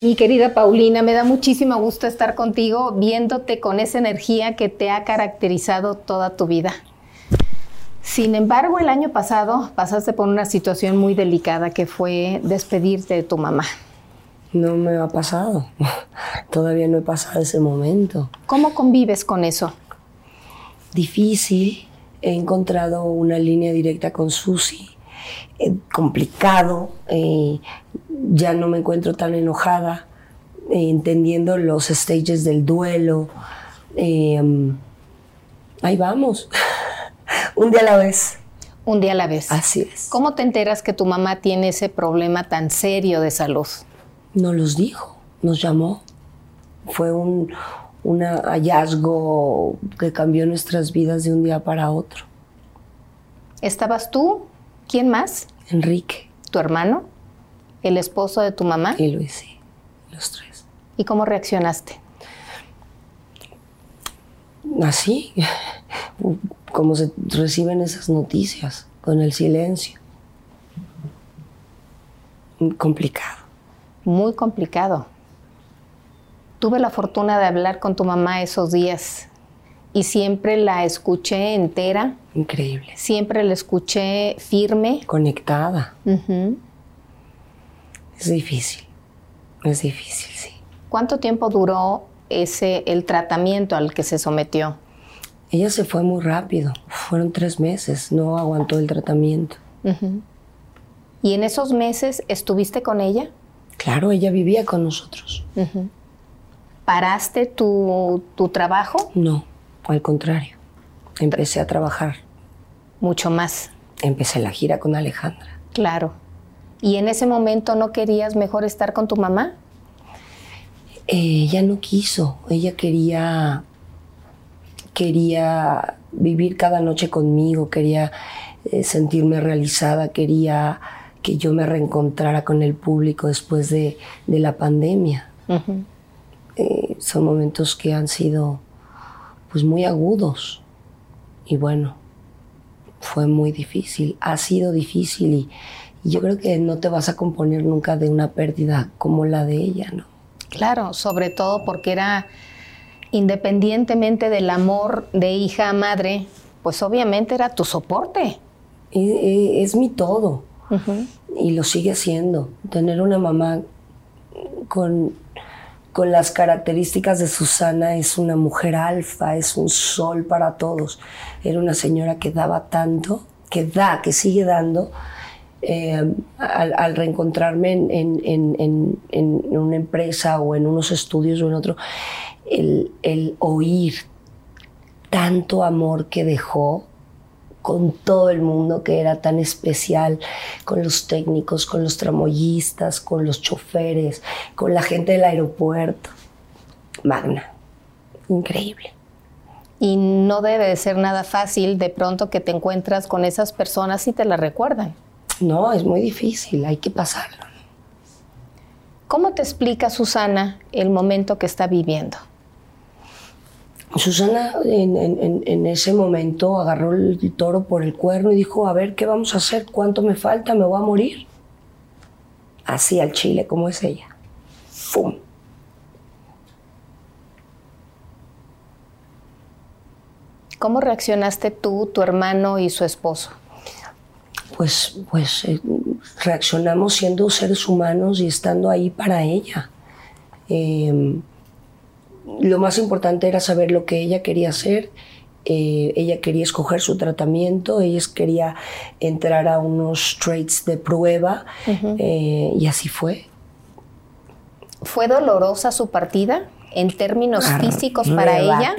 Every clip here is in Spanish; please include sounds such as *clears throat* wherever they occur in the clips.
Mi querida Paulina, me da muchísimo gusto estar contigo, viéndote con esa energía que te ha caracterizado toda tu vida. Sin embargo, el año pasado pasaste por una situación muy delicada que fue despedirte de tu mamá. No me ha pasado. *laughs* Todavía no he pasado ese momento. ¿Cómo convives con eso? Difícil. He encontrado una línea directa con Susi. Eh, complicado. Eh, ya no me encuentro tan enojada, eh, entendiendo los stages del duelo. Eh, ahí vamos, *laughs* un día a la vez. Un día a la vez. Así es. ¿Cómo te enteras que tu mamá tiene ese problema tan serio de salud? Nos los dijo, nos llamó. Fue un, un hallazgo que cambió nuestras vidas de un día para otro. ¿Estabas tú? ¿Quién más? Enrique. ¿Tu hermano? el esposo de tu mamá. Y Luis, sí, los tres. ¿Y cómo reaccionaste? Así, como se reciben esas noticias, con el silencio. Complicado. Muy complicado. Tuve la fortuna de hablar con tu mamá esos días y siempre la escuché entera. Increíble. Siempre la escuché firme. Conectada. Es difícil, es difícil, sí. ¿Cuánto tiempo duró ese, el tratamiento al que se sometió? Ella se fue muy rápido, fueron tres meses, no aguantó el tratamiento. ¿Y en esos meses estuviste con ella? Claro, ella vivía con nosotros. ¿Paraste tu, tu trabajo? No, al contrario. Empecé a trabajar. Mucho más. Empecé la gira con Alejandra. Claro. ¿Y en ese momento no querías mejor estar con tu mamá? ella no quiso, ella quería, quería vivir cada noche conmigo, quería eh, sentirme realizada, quería que yo me reencontrara con el público después de, la pandemia. Eh, son momentos que han sido pues muy agudos y bueno, fue muy difícil, ha sido difícil y, yo creo que no te vas a componer nunca de una pérdida como la de ella, ¿no? Claro, sobre todo porque era, independientemente del amor de hija a madre, pues obviamente era tu soporte. Es, mi todo. Y lo sigue siendo. Tener una mamá con, con las características de Susana es una mujer alfa, es un sol para todos. Era una señora que daba tanto, que da, que sigue dando eh, al, reencontrarme en, una empresa o en unos estudios o en otro, el, oír tanto amor que dejó con todo el mundo que era tan especial, con los técnicos, con los tramoyistas, con los choferes, con la gente del aeropuerto. Magna, increíble. Y no debe de ser nada fácil de pronto que te encuentras con esas personas y te las recuerdan. No, es muy difícil, hay que pasarlo. ¿Cómo te explica Susana el momento que está viviendo? Susana en, ese momento agarró el toro por el cuerno y dijo, a ver, ¿qué vamos a hacer? ¿Cuánto me falta? ¿Me voy a morir? Así al chile como es ella. ¡Fum! ¿Cómo reaccionaste tú, tu hermano y su esposo? pues, pues eh, reaccionamos siendo seres humanos y estando ahí para ella. Em, lo más importante era saber lo que ella quería hacer. Eh, ella quería escoger su tratamiento, ella quería entrar a unos traits de prueba eh, y así fue. ¿Fue dolorosa su partida en términos físicos para ella?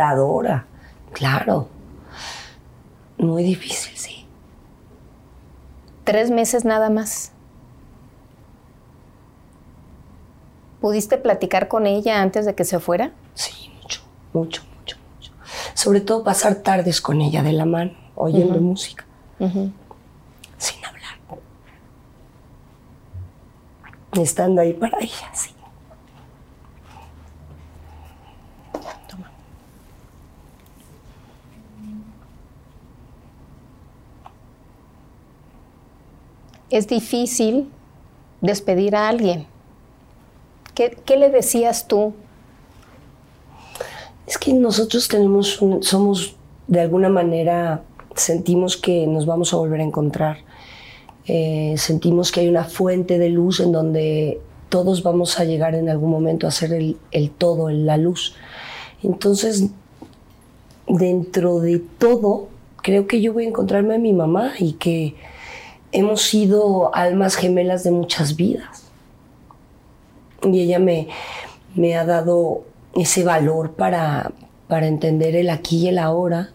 claro. Muy difícil, sí. Tres meses nada más. ¿Pudiste platicar con ella antes de que se fuera? Mucho, mucho, mucho. Sobre todo pasar tardes con ella de la mano, oyendo música, sin hablar. Estando ahí para ella, sí. es difícil despedir a alguien ¿Qué, qué le decías tú? Es que nosotros tenemos, somos de alguna manera, sentimos que nos vamos a volver a encontrar. Eh, sentimos que hay una fuente de luz en donde todos vamos a llegar en algún momento a ser el, el todo, la luz. Entonces, dentro de todo, creo que yo voy a encontrarme a mi mamá y que hemos sido almas gemelas de muchas vidas. Y ella me ha dado ese valor para, para entender el aquí y el ahora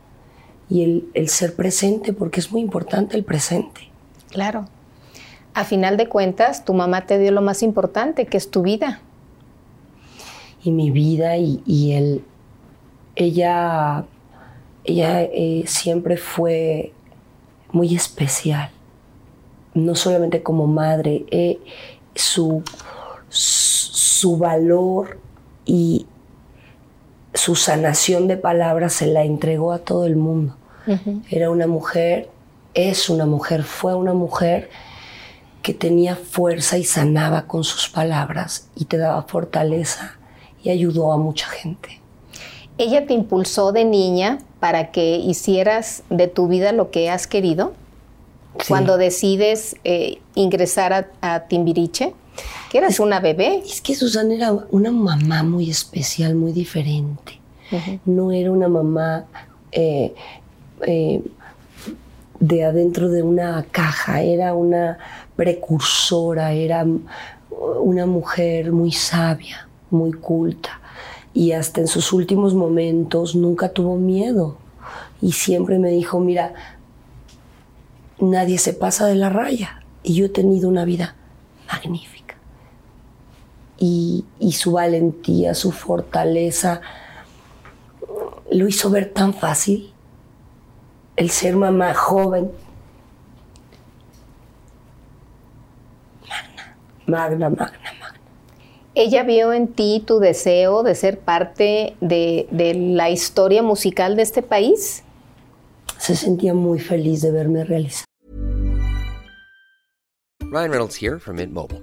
y el, el ser presente, porque es muy importante el presente. Claro. A final de cuentas, tu mamá te dio lo más importante, que es tu vida. y mi vida y, y él, ella, ella eh, siempre fue muy especial, no solamente como madre, eh, su, su valor y su sanación de palabras se la entregó a todo el mundo. Era una mujer, es una mujer, fue una mujer que tenía fuerza y sanaba con sus palabras y te daba fortaleza y ayudó a mucha gente. ¿Ella te impulsó de niña para que hicieras de tu vida lo que has querido? Sí. Cuando decides eh, ingresar a, a Timbiriche, que eras una bebé. Es que Susana era una mamá muy especial, muy diferente. No era una mamá eh, eh, de adentro de una caja, era una precursora, era una mujer muy sabia, muy culta. Y hasta en sus últimos momentos nunca tuvo miedo. Y siempre me dijo, mira, nadie se pasa de la raya. Y yo he tenido una vida magnífica. Y, y su valentía, su fortaleza, lo hizo ver tan fácil. El ser mamá joven. Magna, magna, magna, magna. Ella vio en ti tu deseo de ser parte de, de la historia musical de este país. Se sentía muy feliz de verme realizar. Ryan Reynolds here from Mint Mobile.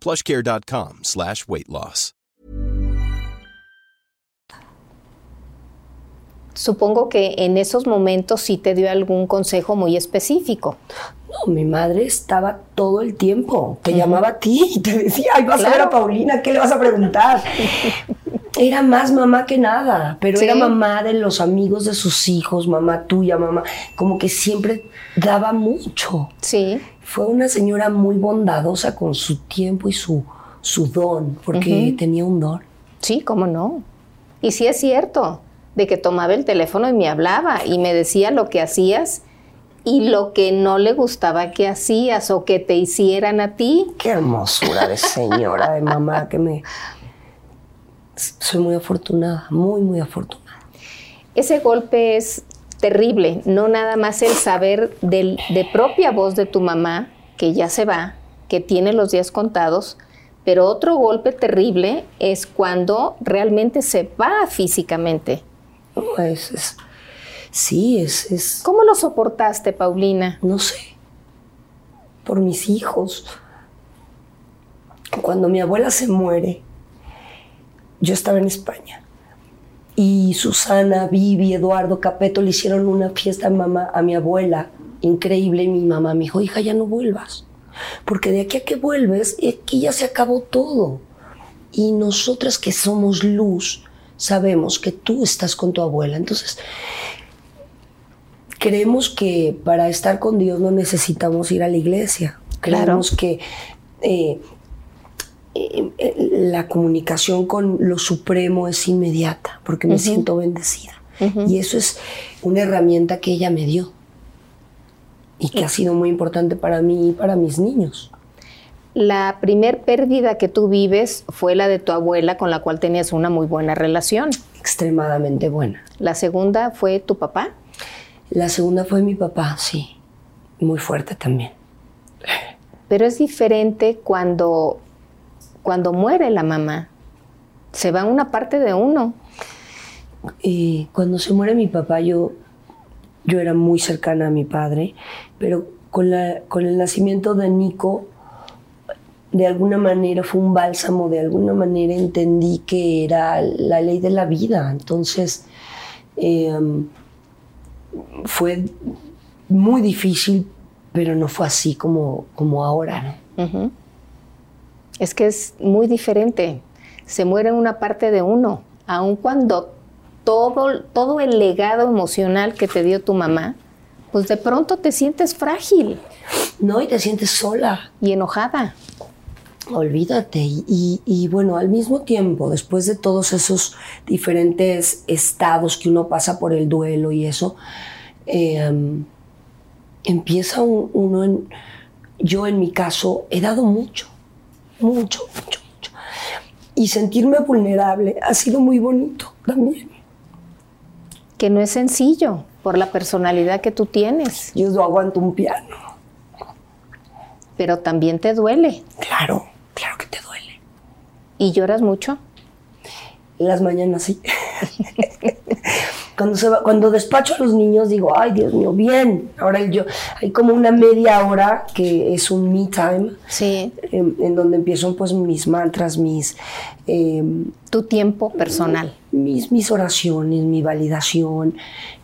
plushcare.com slash weight loss. Supongo que en esos momentos sí te dio algún consejo muy específico. No, mi madre estaba todo el tiempo. Te llamaba a ti y te decía, ay, vas a ver a Paulina, ¿qué le vas a preguntar? *laughs* Era más mamá que nada, pero Sí. era mamá de los amigos de sus hijos, mamá tuya, mamá. Como que siempre daba mucho. Sí. Fue una señora muy bondadosa con su tiempo y su, su don, porque tenía un don. Sí, cómo no. Y sí es cierto, de que tomaba el teléfono y me hablaba y me decía lo que hacías y lo que no le gustaba que hacías o que te hicieran a ti. Qué hermosura de señora, de mamá, que me... Soy muy afortunada, muy, muy afortunada. Ese golpe es terrible, no nada más el saber del- de propia voz de tu mamá, que ya se va, que tiene los días contados, pero otro golpe terrible es cuando realmente se va físicamente. Es, es- sí, es, es, ¿Cómo lo soportaste, Paulina? no sé, por mis hijos. Cuando mi abuela se muere, yo estaba en España y Susana, Vivi, Eduardo, Capeto le hicieron una fiesta a, mamá, a mi abuela, increíble, y mi mamá me dijo, hija, ya no vuelvas, porque de aquí a que vuelves, aquí ya se acabó todo. Y nosotras que somos luz, sabemos que tú estás con tu abuela. Entonces, creemos que para estar con Dios no necesitamos ir a la iglesia. Claro. Creemos que eh, la comunicación con lo supremo es inmediata, porque me siento bendecida. Y eso es una herramienta que ella me dio y que ha sido muy importante para mí y para mis niños. La primer pérdida que tú vives fue la de tu abuela con la cual tenías una muy buena relación. Extremadamente buena. La segunda fue tu papá. La segunda fue mi papá, sí. Muy fuerte también. Pero es diferente cuando, cuando muere la mamá. Se va una parte de uno. Y cuando se muere mi papá, yo, yo era muy cercana a mi padre, pero con, la, con el nacimiento de Nico, de alguna manera fue un bálsamo, de alguna manera entendí que era la ley de la vida. Entonces, eh, fue muy difícil, pero no fue así como, como ahora, ¿no? Es que es muy diferente. Se muere una parte de uno, aun cuando todo, todo el legado emocional que te dio tu mamá, pues de pronto te sientes frágil No, y te sientes sola. y enojada. Olvídate. Y, y- bueno, al mismo tiempo, después de todos esos diferentes estados que uno pasa por el duelo y eso, eh, um, empieza un- uno en... Yo en mi caso he dado mucho, mucho, mucho, mucho. Y sentirme vulnerable ha sido muy bonito también. Que no es sencillo por la personalidad que tú tienes, Yo no aguanto un piano. pero también te duele Claro, claro que te duele. y lloras mucho. En las mañanas sí. *laughs* cuando, se va- cuando despacho a los niños digo, ay Dios mío, bien. Ahora yo, hay como una media hora que es un me time, Sí. en, en donde empiezo pues mis mantras, mis, eh, Tu tiempo personal. mis, mis oraciones, mi validación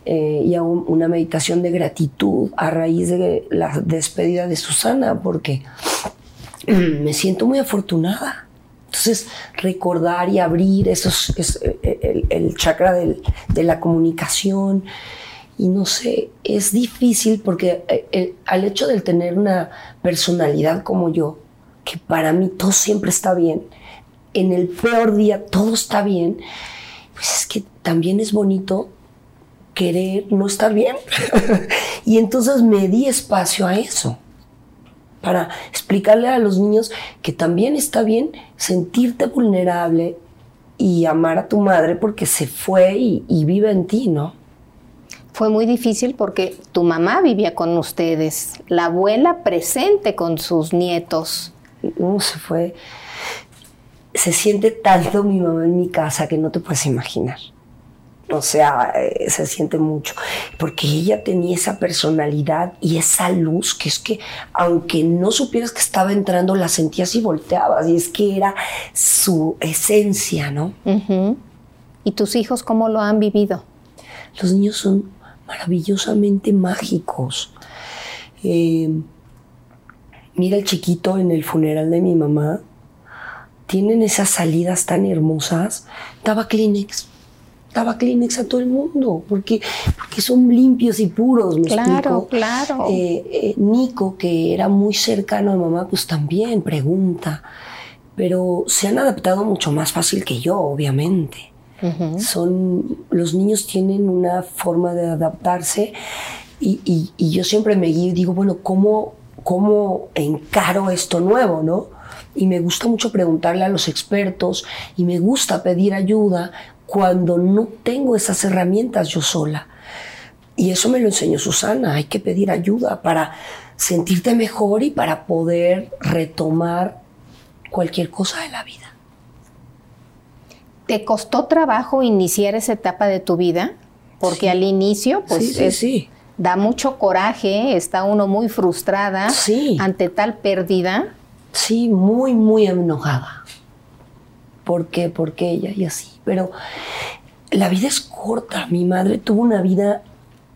eh, y hago una meditación de gratitud a raíz de la despedida de Susana, porque me siento muy afortunada. Entonces, recordar y abrir esos, es, eh, el, el chakra de la comunicación. Y no sé, es difícil porque eh, al hecho de tener una personalidad como yo, que para mí todo siempre está bien, en el peor día todo está bien, pues es que también es bonito querer no estar bien. *laughs* y entonces me di espacio a eso, para explicarle a los niños que también está bien sentirte vulnerable y amar a tu madre porque se fue y, y vive en ti, ¿no? Fue muy difícil porque tu mamá vivía con ustedes, la abuela presente con sus nietos. No, se fue. Se siente tanto mi mamá en mi casa que no te puedes imaginar. O sea, eh, se siente mucho. Porque ella tenía esa personalidad y esa luz que es que, aunque no supieras que estaba entrando, la sentías y volteabas. Y es que era su esencia, ¿no? ¿Y tus hijos cómo lo han vivido? Los niños son maravillosamente mágicos. Eh, mira el chiquito en el funeral de mi mamá. Tienen esas salidas tan hermosas. Daba Kleenex. Daba Kleenex a todo el mundo. Porque, porque son limpios y puros, ¿me Claro, explico? claro. Eh, eh, Nico, que era muy cercano a mamá, pues también pregunta. Pero se han adaptado mucho más fácil que yo, obviamente son los niños tienen una forma de adaptarse y, y- y yo siempre me guío y digo bueno cómo cómo encaro esto nuevo no y me gusta mucho preguntarle a los expertos y me gusta pedir ayuda cuando no tengo esas herramientas yo sola y eso me lo enseñó Susana hay que pedir ayuda para sentirte mejor y para poder retomar cualquier cosa de la vida ¿Te costó trabajo iniciar esa etapa de tu vida? Porque al inicio, pues sí, sí, es- sí. da mucho coraje, está uno muy frustrada ante tal pérdida. Sí, muy, muy enojada. ¿Por qué? Porque ella y así. Pero la vida es corta. Mi madre tuvo una vida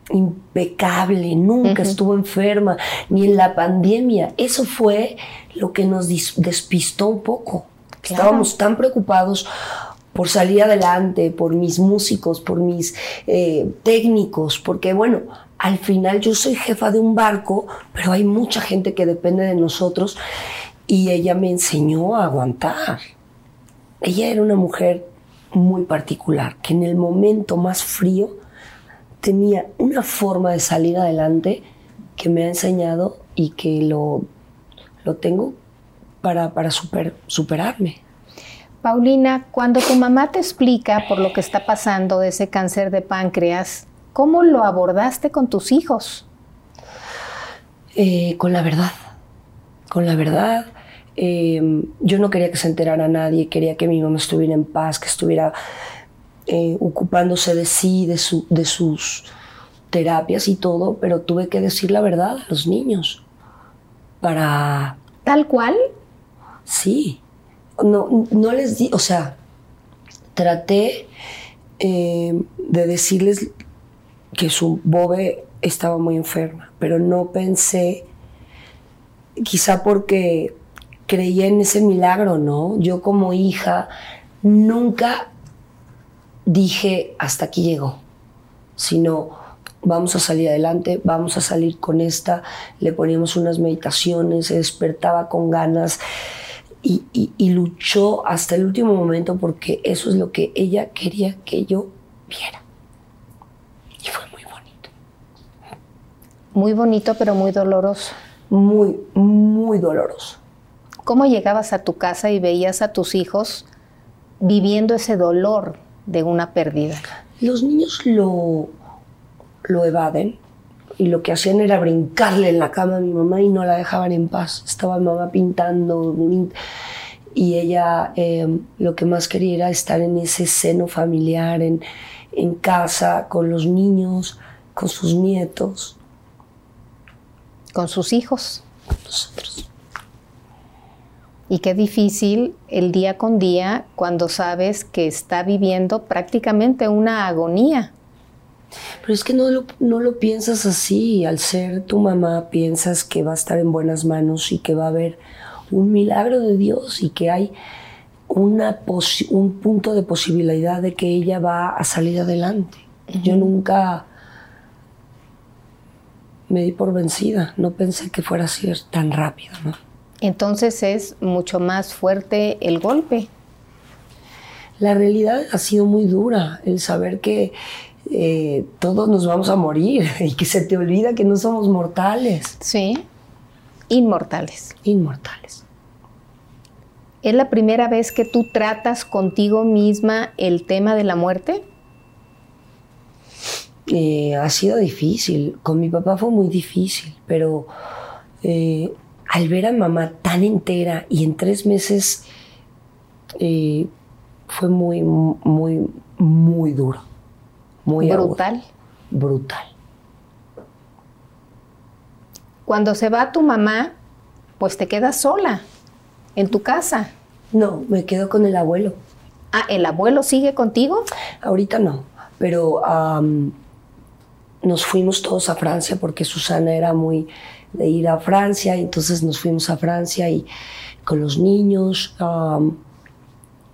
impecable, nunca estuvo enferma, ni en la pandemia. Eso fue lo que nos despistó un poco. Claro. Estábamos tan preocupados por salir adelante, por mis músicos, por mis eh, técnicos, porque bueno, al final yo soy jefa de un barco, pero hay mucha gente que depende de nosotros y ella me enseñó a aguantar. Ella era una mujer muy particular, que en el momento más frío tenía una forma de salir adelante que me ha enseñado y que lo, lo tengo para, para super- superarme. Paulina, cuando tu mamá te explica por lo que está pasando de ese cáncer de páncreas, ¿cómo lo abordaste con tus hijos? Eh, con la verdad, con la verdad. Eh, yo no quería que se enterara nadie, quería que mi mamá estuviera en paz, que estuviera eh, ocupándose de sí, de, su- de sus terapias y todo, pero tuve que decir la verdad a los niños para Tal cual, Sí. No, no les di, o sea, traté eh, de decirles que su bobe estaba muy enferma, pero no pensé, quizá porque creía en ese milagro, ¿no? Yo como hija nunca dije hasta aquí llegó, sino vamos a salir adelante, vamos a salir con esta, le poníamos unas meditaciones, se despertaba con ganas y, y- y luchó hasta el último momento porque eso es lo que ella quería que yo viera. Y fue muy bonito, muy bonito pero muy doloroso. muy, muy doloroso. ¿Cómo llegabas a tu casa y veías a tus hijos viviendo ese dolor de una pérdida? Los niños lo, lo evaden y lo que hacían era brincarle en la cama a mi mamá y no la dejaban en paz. Estaba mi mamá pintando y ella eh, lo que más quería era estar en ese seno familiar, en, en casa, con los niños, con sus nietos, Con sus hijos. con nosotros. Y qué difícil el día con día cuando sabes que está viviendo prácticamente una agonía. Pero es que no lo, no lo piensas así. Al ser tu mamá, piensas que va a estar en buenas manos y que va a haber un milagro de Dios y que hay una un punto de posibilidad de que ella va a salir adelante. Yo nunca me di por vencida. No pensé que fuera a ser tan rápido, ¿no? Entonces es mucho más fuerte el golpe. La realidad ha sido muy dura, el saber que eh, todos nos vamos a morir *laughs* y que se te olvida que no somos mortales, Sí. Inmortales. inmortales. ¿Es la primera vez que tú tratas contigo misma el tema de la muerte? Eh, ha sido difícil, con mi papá fue muy difícil, pero eh, al ver a mamá tan entera y en tres meses eh, fue muy, muy, muy duro, muy agudo, Brutal. brutal. Cuando se va tu mamá, pues te quedas sola en tu casa. No, me quedo con el abuelo. Ah, ¿el abuelo sigue contigo? Ahorita no, pero nos fuimos todos a Francia porque Susana era muy de ir a Francia, y entonces nos fuimos a Francia y con los niños. am,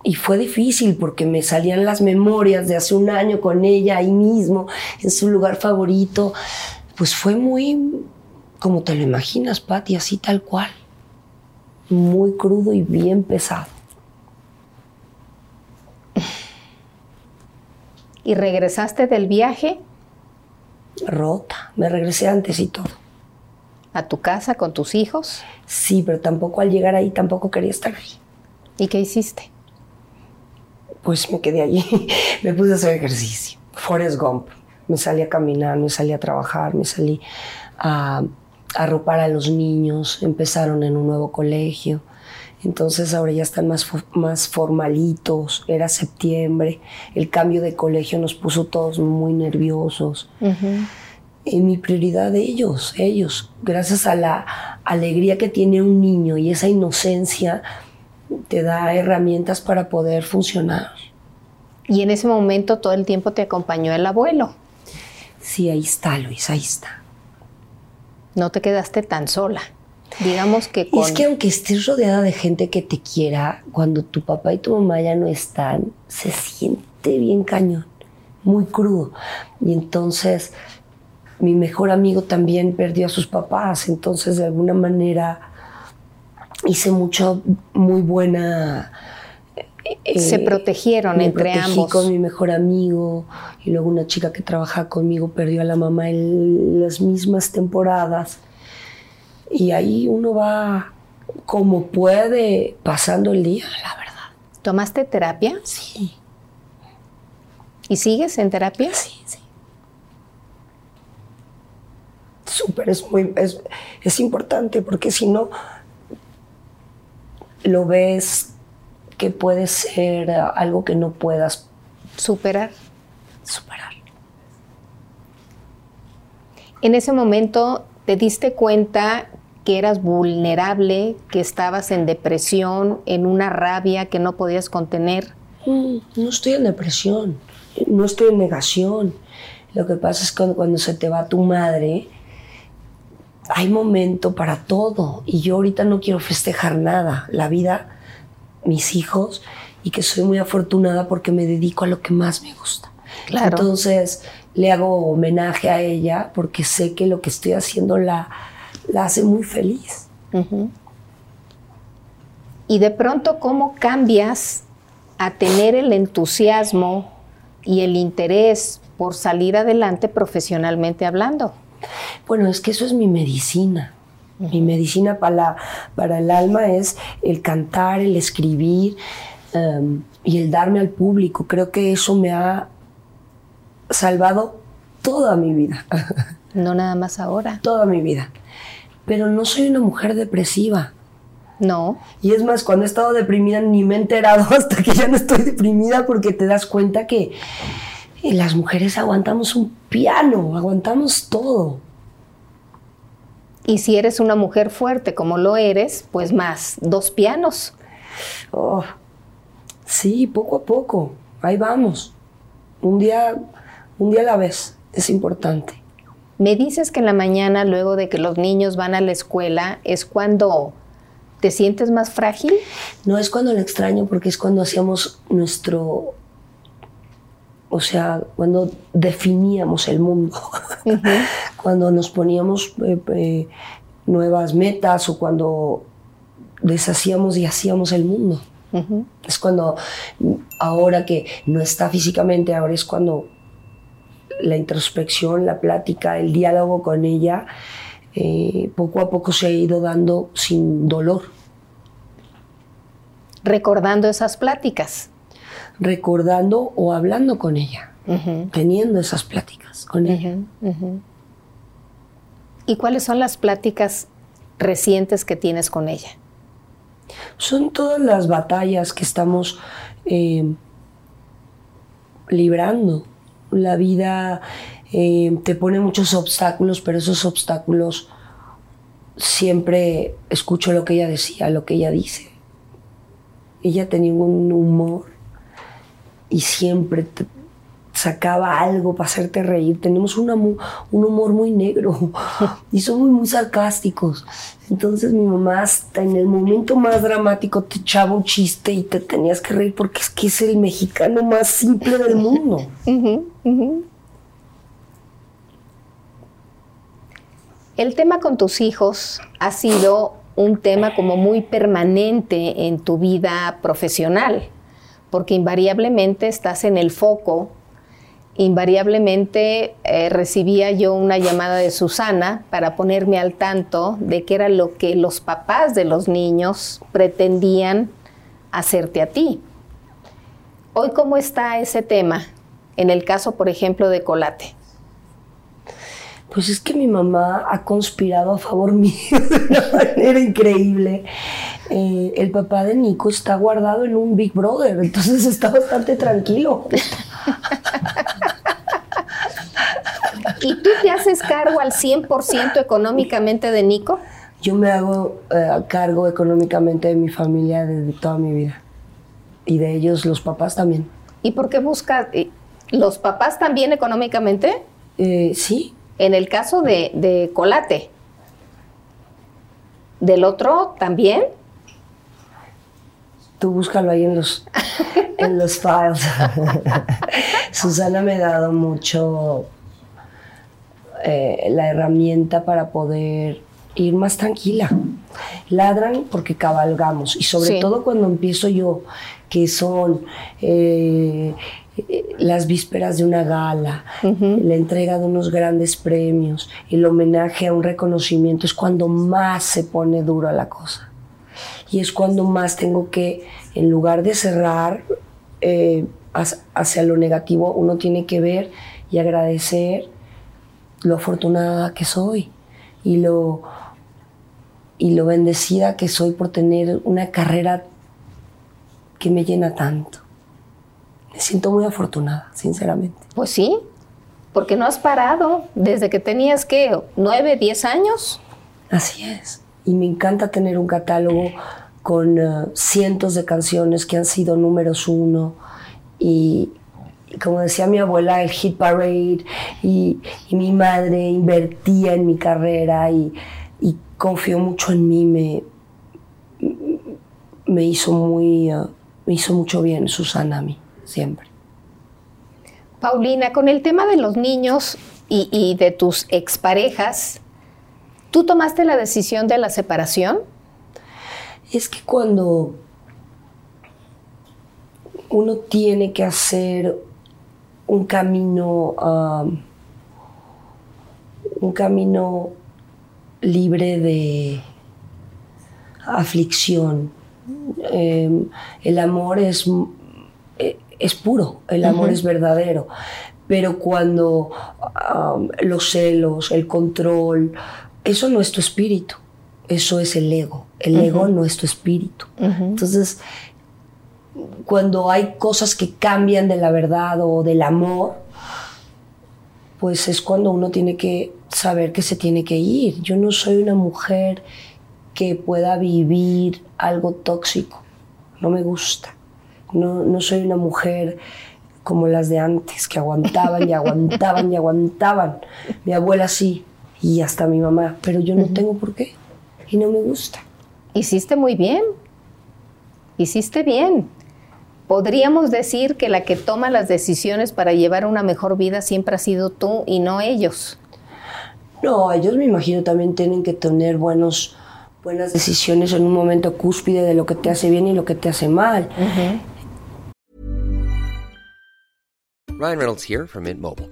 y fue difícil porque me salían las memorias de hace un año con ella ahí mismo, en su lugar favorito. Pues fue muy, como te lo imaginas, Patti, así tal cual. Muy crudo y bien pesado. ¿Y regresaste del viaje Rota. Me regresé antes y todo. A tu casa con tus hijos? Sí, pero tampoco al llegar ahí tampoco quería estar ahí. ¿Y qué hiciste? Pues me quedé allí, *laughs* me puse a hacer ejercicio. Forrest Gump. Me salí a caminar, me salí a trabajar, me salí a, a arropar a los niños. Empezaron en un nuevo colegio. Entonces ahora ya están más, más formalitos, era septiembre, el cambio de colegio nos puso todos muy nerviosos. Y mi prioridad de ellos, ellos, gracias a la alegría que tiene un niño y esa inocencia, te da herramientas para poder funcionar. Y en ese momento todo el tiempo te acompañó el abuelo. Sí, ahí está, Luis, ahí está. No te quedaste tan sola. Digamos que Es que aunque estés rodeada de gente que te quiera, cuando tu papá y tu mamá ya no están, se siente bien cañón, muy crudo. Y entonces mi mejor amigo también perdió a sus papás, entonces de alguna manera hice mucho, muy buena... Eh, se protegieron entre ambos. con mi mejor amigo y luego una chica que trabaja conmigo perdió a la mamá en las mismas temporadas. Y ahí uno va como puede pasando el día, la verdad. ¿Tomaste terapia? Sí. ¿Y sigues en terapia? Sí, sí. Súper, es muy, es, es importante porque si no lo ves que puede ser algo que no puedas superar. Superar. En ese momento te diste cuenta que eras vulnerable, que estabas en depresión, en una rabia que no podías contener? Mm, no estoy en depresión, no estoy en negación. Lo que pasa es que cuando, se te va tu madre, hay momento para todo. Y yo ahorita no quiero festejar nada. La vida, mis hijos, y que soy muy afortunada porque me dedico a lo que más me gusta. Claro. Entonces le hago homenaje a ella porque sé que lo que estoy haciendo la, la hace muy feliz. Y de pronto, ¿cómo cambias a tener el entusiasmo y el interés por salir adelante profesionalmente hablando? Bueno, es que eso es mi medicina. Mi medicina para, para el alma es el cantar, el escribir em, y el darme al público. Creo que eso me ha salvado toda mi vida. *laughs* No nada más ahora. Toda mi vida pero no soy una mujer depresiva. No. Y es más, cuando he estado deprimida ni me he enterado *laughs* hasta que ya no estoy deprimida porque te das cuenta que las mujeres aguantamos un piano, aguantamos todo. Y si eres una mujer fuerte como lo eres, pues más, dos pianos. Oh, sí, poco a poco, ahí vamos. Un día, un día a la vez, es importante. Me dices que en la mañana, luego de que los niños van a la escuela, es cuando te sientes más frágil. No es cuando lo extraño, porque es cuando hacíamos nuestro, o sea, cuando definíamos el mundo, *laughs* cuando nos poníamos eh, eh, nuevas metas o cuando deshacíamos y hacíamos el mundo. Es cuando, ahora que no está físicamente, ahora es cuando la introspección, la plática, el diálogo con ella, eh, poco a poco se ha ido dando sin dolor. Recordando esas pláticas. Recordando o hablando con ella, teniendo esas pláticas con ella. ¿Y cuáles son las pláticas recientes que tienes con ella? Son todas las batallas que estamos eh, librando la vida eh, te pone muchos obstáculos, pero esos obstáculos siempre escucho lo que ella decía, lo que ella dice. Ella tenía un humor y siempre sacaba algo para hacerte reír. Tenemos un humor muy negro *laughs* y somos muy sarcásticos. Entonces mi mamá hasta en el momento más dramático te echaba un chiste y te tenías que reír porque es que es el mexicano más simple del *laughs* mundo. El tema con tus hijos ha sido un tema como muy permanente en tu vida profesional, porque invariablemente estás en el foco invariablemente eh, recibía yo una llamada de Susana para ponerme al tanto de qué era lo que los papás de los niños pretendían hacerte a ti. Hoy, ¿cómo está ese tema? En el caso, por ejemplo, de Colate. Pues es que mi mamá ha conspirado a favor *laughs* mío de una manera increíble. Eh, el papá de Nico está guardado en un Big Brother, entonces está bastante tranquilo. ¿Y tú te haces cargo al 100% económicamente de Nico? Yo me hago eh, cargo económicamente de mi familia desde toda mi vida. Y de ellos, los papás también. ¿Y por qué buscas eh, los papás también económicamente? Eh, sí. En el caso de, de Colate. ¿Del otro también? Tú búscalo ahí en los, *laughs* en los files. *laughs* Susana me ha dado mucho eh, la herramienta para poder ir más tranquila. Ladran porque cabalgamos y sobre Sí. todo cuando empiezo yo, que son eh, las vísperas de una gala, la entrega de unos grandes premios, el homenaje a un reconocimiento, es cuando más se pone dura la cosa. Y es cuando más tengo que, en lugar de cerrar eh, hacia- lo negativo, uno tiene que ver y agradecer lo afortunada que soy y lo, y lo bendecida que soy por tener una carrera que me llena tanto. Me siento muy afortunada, sinceramente. Pues sí, porque no has parado desde que tenías, ¿qué? ¿Nueve, diez años? Así es. Y me encanta tener un catálogo con eh, cientos de canciones que han sido números uno. Y, y como decía mi abuela, el hit parade. Y, y mi madre invertía en mi carrera y, y confió mucho en mí. Me, me hizo muy, eh, me hizo mucho bien Susana a mí, siempre. Paulina, con el tema de los niños y, y de tus exparejas, ¿tú tomaste la decisión de la separación? Es que cuando uno tiene que hacer un camino, um, un camino libre de aflicción, eh, el amor es, eh, es puro, el amor es verdadero. Pero cuando um, los celos, el control, eso no es tu espíritu, eso es el ego. El ego no es tu espíritu. Entonces, cuando hay cosas que cambian de la verdad o del amor, pues es cuando uno tiene que saber que se tiene que ir. Yo no soy una mujer que pueda vivir algo tóxico. No me gusta. No, no soy una mujer como las de antes, que aguantaban y aguantaban y aguantaban. Mi abuela sí, y hasta mi mamá, pero yo no tengo por qué. Y no me gusta. Hiciste muy bien. Hiciste bien. Podríamos decir que la que toma las decisiones para llevar una mejor vida siempre ha sido tú y no ellos. No, ellos me imagino también tienen que tener buenos, buenas decisiones en un momento cúspide de lo que te hace bien y lo que te hace mal. Ryan Reynolds here from Mint Mobile.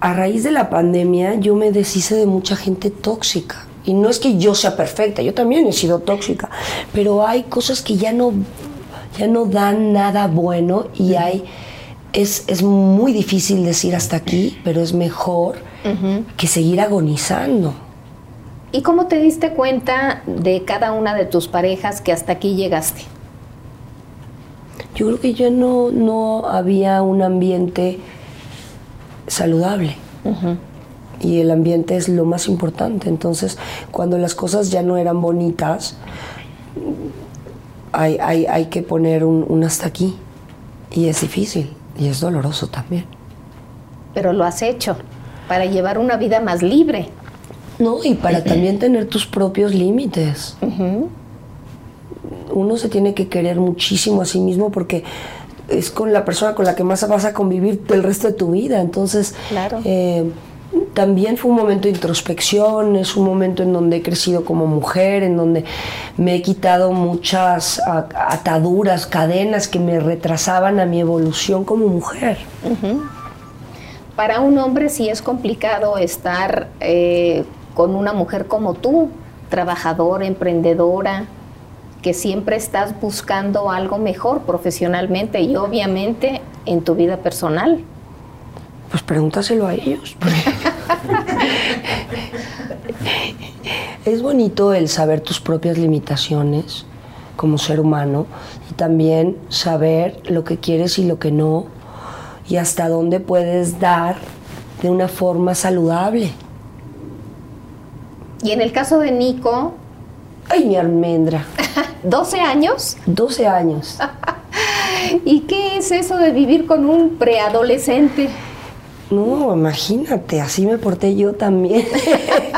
A raíz de la pandemia yo me deshice de mucha gente tóxica. Y no es que yo sea perfecta, yo también he sido tóxica, pero hay cosas que ya no, ya no dan nada bueno y hay, es, es muy difícil decir hasta aquí, pero es mejor que seguir agonizando. ¿Y cómo te diste cuenta de cada una de tus parejas que hasta aquí llegaste? Yo creo que ya no, no había un ambiente saludable. y el ambiente es lo más importante. Entonces, cuando las cosas ya no eran bonitas, hay, hay, hay que poner un, un hasta aquí. Y es difícil y es doloroso también. Pero lo has hecho para llevar una vida más libre. No, y para *clears throat* también tener tus propios límites. Uno se tiene que querer muchísimo a sí mismo porque es con la persona con la que más vas a convivir el resto de tu vida. Entonces, Claro. eh, también fue un momento de introspección, es un momento en donde he crecido como mujer, en donde me he quitado muchas ataduras, cadenas que me retrasaban a mi evolución como mujer. Para un hombre sí es complicado estar eh, con una mujer como tú, trabajadora, emprendedora, que siempre estás buscando algo mejor profesionalmente y obviamente en tu vida personal. Pues pregúntaselo a ellos. es bonito el saber tus propias limitaciones como ser humano y también saber lo que quieres y lo que no y hasta dónde puedes dar de una forma saludable. Y en el caso de Nico, Ay, mi almendra, *laughs* 12 años, 12 años. *laughs* ¿y qué es eso de vivir con un preadolescente? No, imagínate, así me porté yo también.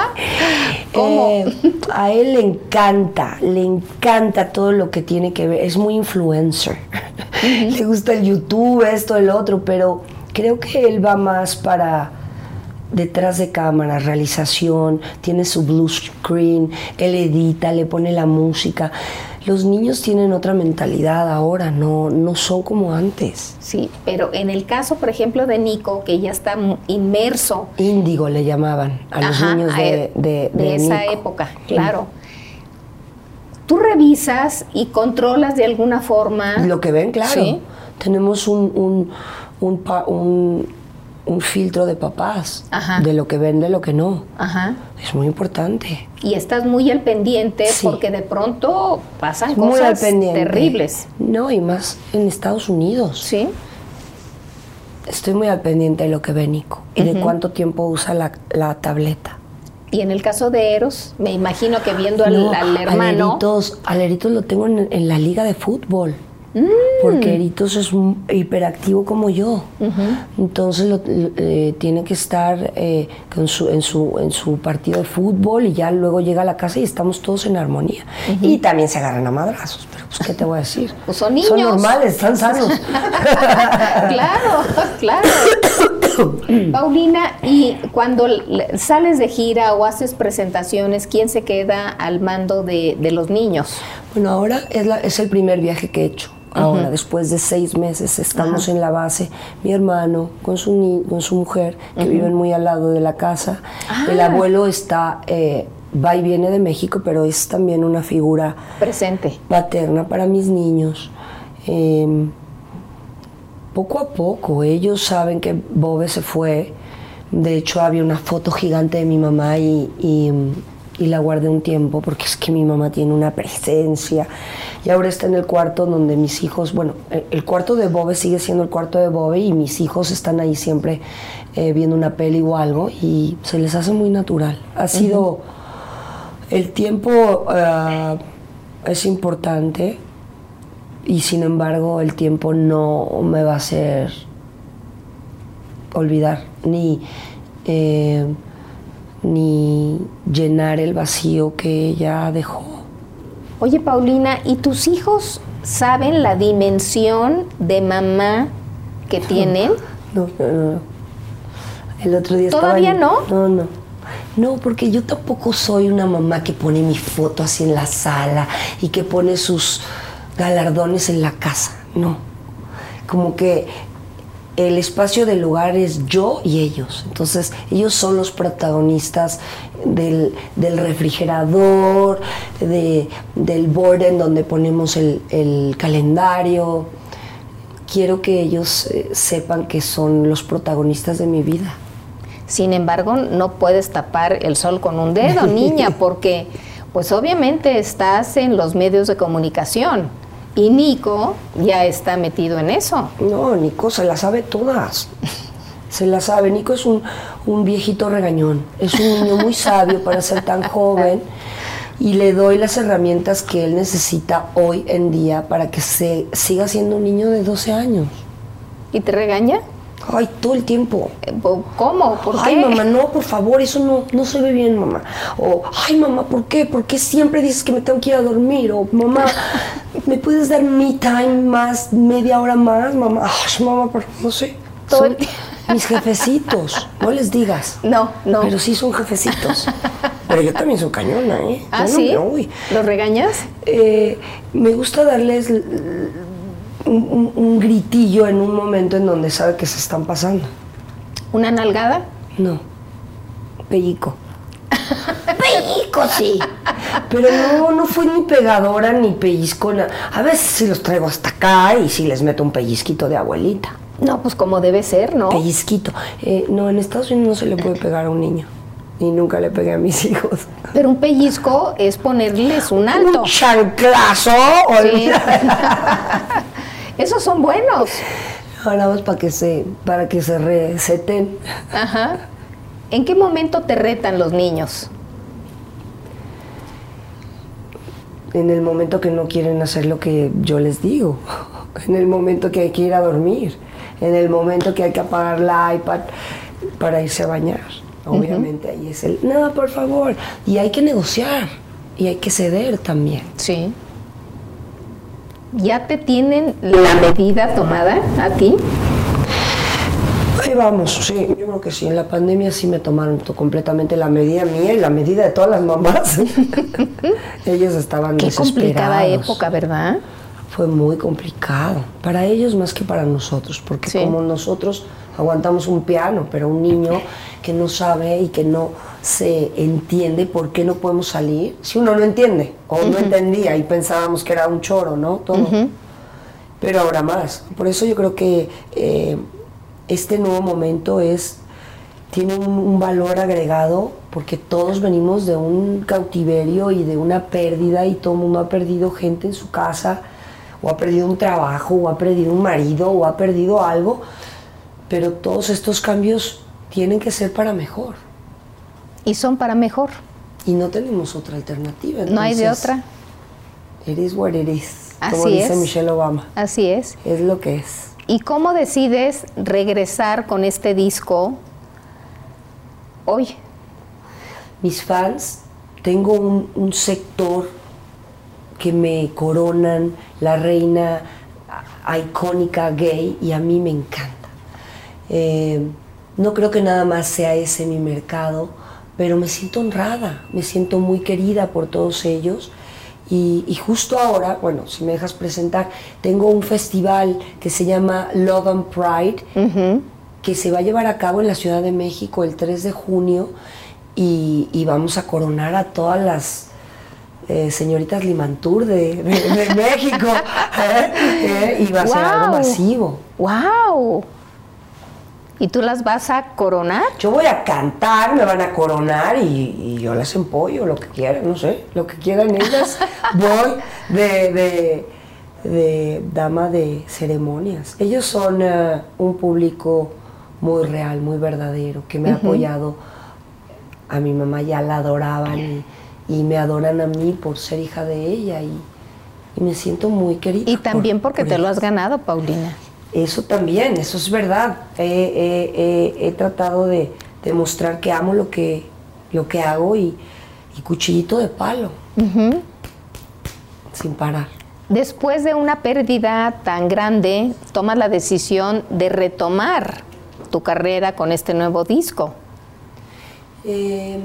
*laughs* ¿Cómo? Eh, a él le encanta, le encanta todo lo que tiene que ver, es muy influencer. le gusta el YouTube, esto, el otro, pero creo que él va más para detrás de cámara, realización, tiene su blue screen, él edita, le pone la música. Los niños tienen otra mentalidad ahora, no, no son como antes. Sí, pero en el caso, por ejemplo, de Nico, que ya está inmerso Índigo le llamaban a los Ajá, niños de, de, de esa Nico. época, claro. Tú revisas y controlas de alguna forma. Lo que ven, claro. Sí. Tenemos un, un, un- un filtro de papás, Ajá. de lo que ven, de lo que no. Ajá. Es muy importante. Y estás muy al pendiente Sí. porque de pronto pasan Muy cosas terribles. No, y más en Estados Unidos. Sí. Estoy muy al pendiente de lo que ve Nico y de cuánto tiempo usa la, la tableta. Y en el caso de Eros, me imagino que viendo al, No, al hermano. Aleritos, Aleritos lo tengo en, en la liga de fútbol. Mm. Porque Eritos es un hiperactivo como yo. Entonces lo- eh, tiene que estar eh, con su, en, su, en su partido de fútbol y ya luego llega a la casa y estamos todos en armonía. Y también se agarran a madrazos, pero pues ¿qué te voy a decir? Pues *laughs* son Son niños. normales, están sanos. *laughs* *laughs* claro, claro. *coughs* Paulina, y cuando sales de gira o haces presentaciones, ¿quién se queda al mando de, de los niños? Bueno, ahora es, la- es el primer viaje que he hecho. Ahora, después de seis meses, estamos en la base. Mi hermano con su, ni- con su mujer, que viven muy al lado de la casa. El abuelo está, eh, va y viene de México, pero es también una figura Presente. materna para mis niños. Eh, poco a poco, ellos saben que Bobe se fue. De hecho, había una foto gigante de mi mamá y, y- y la guardé un tiempo porque es que mi mamá tiene una presencia. Y ahora está en el cuarto donde mis hijos, bueno, el, cuarto de Bobe sigue siendo el cuarto de Bobe y mis hijos están ahí siempre eh, viendo una peli o algo y se les hace muy natural. Ha sido. El tiempo ah, es importante y sin embargo el tiempo no me va a hacer olvidar ni, eh, ni llenar el vacío que ella dejó. Oye, Paulina, ¿y tus hijos saben la dimensión de mamá que *laughs* tienen? No, no, no. El otro día estaba ¿Todavía en- no? No, no. No, porque yo tampoco soy una mamá que pone mi foto así en la sala y que pone sus galardones en la casa. No. Como que el espacio del lugar es yo y ellos. Entonces, ellos son los protagonistas del, del refrigerador, de- del board en donde ponemos el, el calendario. Quiero que ellos eh, sepan que son los protagonistas de mi vida. Sin embargo, no puedes tapar el sol con un dedo, niña, *laughs* porque pues obviamente estás en los medios de comunicación y Nico ya está metido en eso. No, Nico se las sabe todas. se la sabe. Nico es un, un viejito regañón, es un niño muy sabio para ser tan joven y le doy las herramientas que él necesita hoy en día para que se siga siendo un niño de 12 años. ¿Y te regaña? Ay, todo el tiempo. Eh, ¿Cómo? ¿Por ay, qué? mamá, no, por favor, eso no, no se ve bien, mamá. O, ay, mamá, ¿por qué? ¿Por qué siempre dices que me tengo que ir a dormir? O, mamá, *laughs* ¿me puedes dar me time más, media hora más, mamá? Ay, mamá, por, no sé. Todo Son el tiempo. mis jefecitos, no les digas. *laughs* No, no. Pero sí son jefecitos. Pero yo también soy cañona, ¿eh? ¿Ah, no sí? ¿Los regañas? Eh, me gusta darles un, un- un gritillo en un momento en donde sabe que se están pasando. ¿Una nalgada? No, pellico. *laughs* pellico, sí. Pero no, no fue ni pegadora ni pellizcona. A veces sí los traigo hasta acá y sí les meto un pellizquito de abuelita. No, pues como debe ser, ¿no? Pellizquito. Eh, no, en Estados Unidos no se le puede pegar a un niño. Y nunca le pegué a mis *laughs* hijos. Pero un pellizco es ponerles un alto. Un chanclazo. Sí. *laughs* Esos son buenos. Ahora más para que se, para que se reseten. Ajá. ¿En qué momento te retan los niños? En el momento que no quieren hacer lo que yo les digo. En el momento que hay que ir a dormir. En el momento que hay que apagar la iPad para irse a bañar. Obviamente ahí es el, no, por favor. Y hay que negociar. Y hay que ceder también. Sí. ¿Ya te tienen la medida tomada a ti? Ahí vamos, sí, yo creo que sí. En la pandemia sí me tomaron to- completamente la medida mía y la medida de todas las mamás. *laughs* Ellos estaban Qué complicada época, ¿verdad? Fue muy complicado. Para ellos más que para nosotros, porque Sí. como nosotros aguantamos un piano, pero un niño que no sabe y que no se entiende por qué no podemos salir, si uno no entiende o no entendía y pensábamos que era un choro, ¿no? Todo. Pero ahora más. Por eso yo creo que eh, este nuevo momento es tiene un, un valor agregado porque todos venimos de un cautiverio y de una pérdida y todo el mundo ha perdido gente en su casa o ha perdido un trabajo o ha perdido un marido o ha perdido algo, pero todos estos cambios tienen que ser para mejor Y son para mejor. y no tenemos otra alternativa. No hay de otra. It is what it is, como Así dice es. Michelle Obama. Así es. Es lo que es. ¿Y cómo decides regresar con este disco hoy? mis fans, tengo un, un sector que me coronan la reina icónica gay y a mí me encanta. Eh, no creo que nada más sea ese mi mercado, pero me siento honrada, me siento muy querida por todos ellos. Y, y justo ahora, bueno, si me dejas presentar, tengo un festival que se llama Love and Pride, que se va a llevar a cabo en la Ciudad de México el 3 de junio y, y vamos a coronar a todas las eh, señoritas Limantur de, de- de *laughs* México. ¿eh? *laughs* ¿eh? Y va a ser algo masivo. ¡Wow! ¿Y tú las vas a coronar? Yo voy a cantar, me van a coronar y, y yo las empollo, lo que quieran, no sé, lo que quieran ellas. *laughs* Voy de, de- de dama de ceremonias. Ellos son eh, un público muy real, muy verdadero, que me ha apoyado. A mi mamá ya la adoraban y, y me adoran a mí por ser hija de ella y, y me siento muy querida. Y también por- porque por te lo has ganado, Paulina. Eso también, eso es verdad. He, he- he- he tratado de demostrar que amo lo que, lo que hago y, y cuchillito de palo. Sin parar. Después de una pérdida tan grande, tomas la decisión de retomar tu carrera con este nuevo disco. Eh,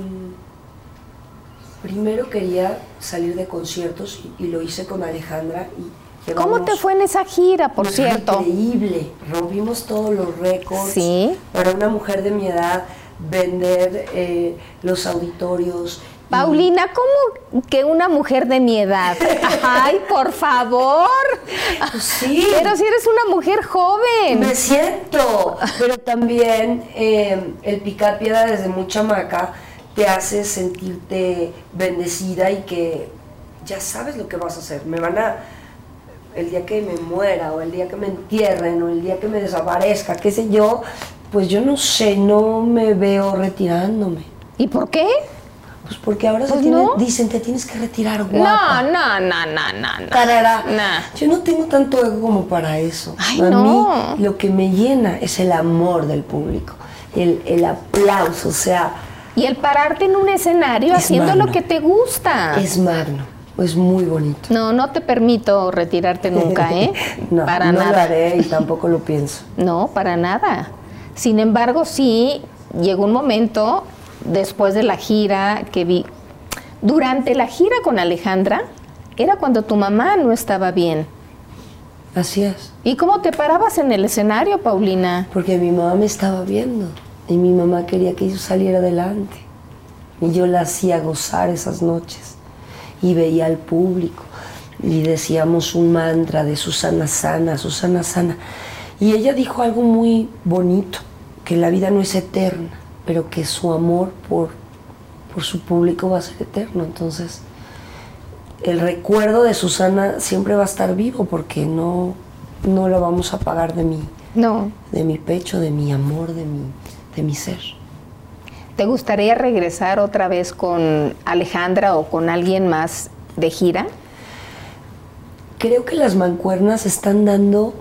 primero quería salir de conciertos y, y lo hice con Alejandra. Y ¿Cómo te fue en esa gira, por cierto? Increíble, rompimos todos los récords. Sí. Para una mujer de mi edad, vender eh, los auditorios. Paulina, ¿cómo que una mujer de mi edad? *laughs* Ay, por favor. Pues sí. Pero si eres una mujer joven. Me siento, pero también eh, el picar piedra desde muy chamaca te hace sentirte bendecida y que ya sabes lo que vas a hacer. Me van a, el día que me muera o el día que me entierren o el día que me desaparezca, qué sé yo, Pues yo no sé, no me veo retirándome. ¿Y por qué? Pues porque ahora se Pues tiene- no. dicen, te tienes que retirar No, guapa. no, no, no, no, no. Tarara. Nah. Yo no tengo tanto ego como para eso. Ay, a no. mí lo que me llena es el amor del público, el, el aplauso, o sea, Y el pararte en un escenario Es haciendo magno. lo que te gusta. es magno, es muy bonito. No, no te permito retirarte nunca, ¿eh? *laughs* no, para no lo nada. haré y tampoco lo pienso. No, para nada. Sin embargo, sí, llegó un momento después de la gira que vi. Durante la gira con Alejandra, era cuando tu mamá no estaba bien. Así es, ¿Y cómo te parabas en el escenario, Paulina? porque mi mamá me estaba viendo y mi mamá quería que yo saliera adelante. Y yo la hacía gozar esas noches y veía al público y decíamos un mantra de Susana Sana, Susana Sana. Y ella dijo algo muy bonito, que la vida no es eterna, pero que su amor por, por su público va a ser eterno. Entonces, el recuerdo de Susana siempre va a estar vivo porque no, no lo vamos a apagar de mí No. de mi pecho, de mi amor, de mi, de mi ser. ¿Te gustaría regresar otra vez con Alejandra o con alguien más de gira? Creo que las mancuernas están dando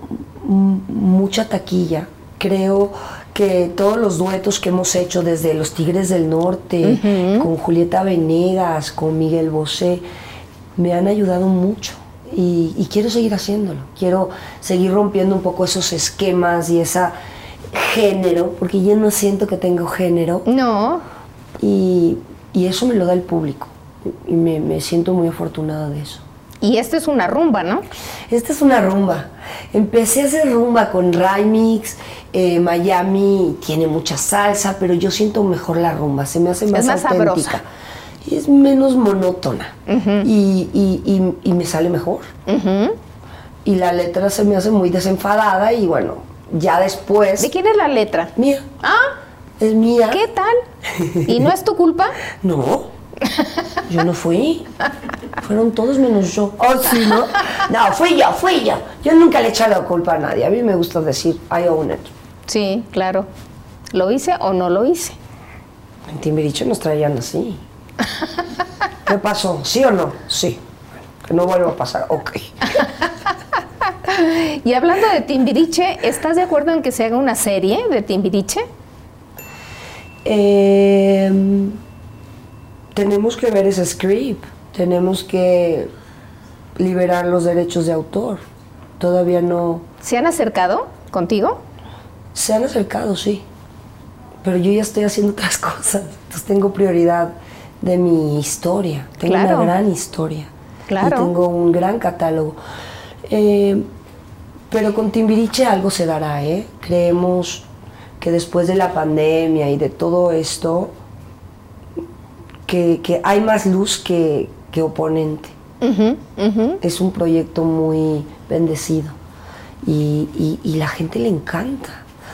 mucha taquilla. Creo que todos los duetos que hemos hecho desde Los Tigres del Norte, con Julieta Venegas, con Miguel Bosé, me han ayudado mucho. Y, y quiero seguir haciéndolo. Quiero seguir rompiendo un poco esos esquemas y esa género, porque yo no siento que tengo género. No. Y, y eso me lo da el público. Y me, me siento muy afortunada de eso. Y esta es una rumba, ¿no? Esta es una rumba. Empecé a hacer rumba con Rymix. eh, Miami tiene mucha salsa, pero yo siento mejor la rumba. Se me hace más, más auténtica. sabrosa. Y es menos monótona. y, y- y- y me sale mejor. Y la letra se me hace muy desenfadada. Y bueno, ya después. ¿De quién es la letra? Mía. Ah, Es mía. ¿qué tal? ¿Y no es tu culpa? *laughs* No, yo no fui. Fueron todos menos yo. Oh, sí, ¿no? No, fui yo, fui yo. Yo nunca le he echado la culpa a nadie. A mí me gusta decir, I own it. Sí, claro. ¿Lo hice o no lo hice? En Timbiriche nos traían así. ¿Qué pasó? ¿Sí o no? Sí. Que no vuelva a pasar. Ok. *laughs* *laughs* Y hablando de Timbiriche, ¿estás de acuerdo en que se haga una serie de Timbiriche? Eh, tenemos que ver ese script. Tenemos que liberar los derechos de autor. Todavía no. ¿Se han acercado contigo? Se han acercado, sí. Pero yo ya estoy haciendo otras *laughs* cosas. Entonces tengo prioridad de mi historia. Tengo Claro. una gran historia. Claro. Y tengo un gran catálogo. Eh, pero con Timbiriche algo se dará, ¿eh? Creemos que después de la pandemia y de todo esto, que, que hay más luz que, que oponente. Es un proyecto muy bendecido y, y- y la gente le encanta.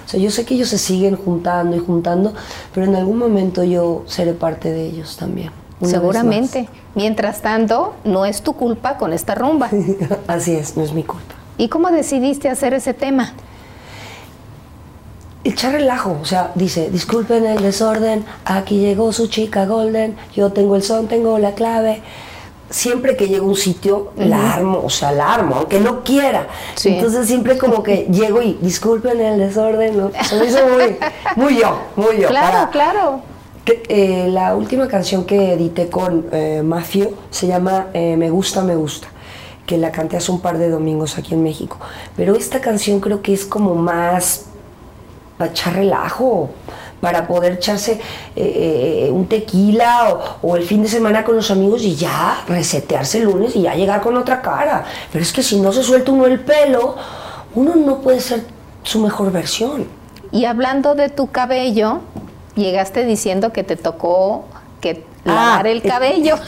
O sea, yo sé que ellos se siguen juntando y juntando, pero en algún momento yo seré parte de ellos también. Seguramente. Mientras tanto, no es tu culpa con esta rumba. *laughs* Así es, no es mi culpa. ¿Y cómo decidiste hacer ese tema? Echar relajo, o sea, dice, disculpen el desorden, aquí llegó su chica Golden, yo tengo el son, tengo la clave. Siempre que llego a un sitio, la armo, o sea, la armo, aunque no quiera. Sí. Entonces siempre como que *laughs* llego y disculpen el desorden, ¿no? se me hizo muy, muy yo, muy yo. Claro, para- claro. que, eh, la última canción que edité con eh, Mafio se llama eh, Me gusta, me gusta, que la canté hace un par de domingos aquí en México. Pero esta canción creo que es como más para echar relajo, para poder echarse eh, eh, un tequila o, o el fin de semana con los amigos y ya resetearse el lunes y ya llegar con otra cara. Pero es que si no se suelta uno el pelo, uno no puede ser su mejor versión. Y hablando de tu cabello, llegaste diciendo que te tocó que Ah, el cabello. *laughs*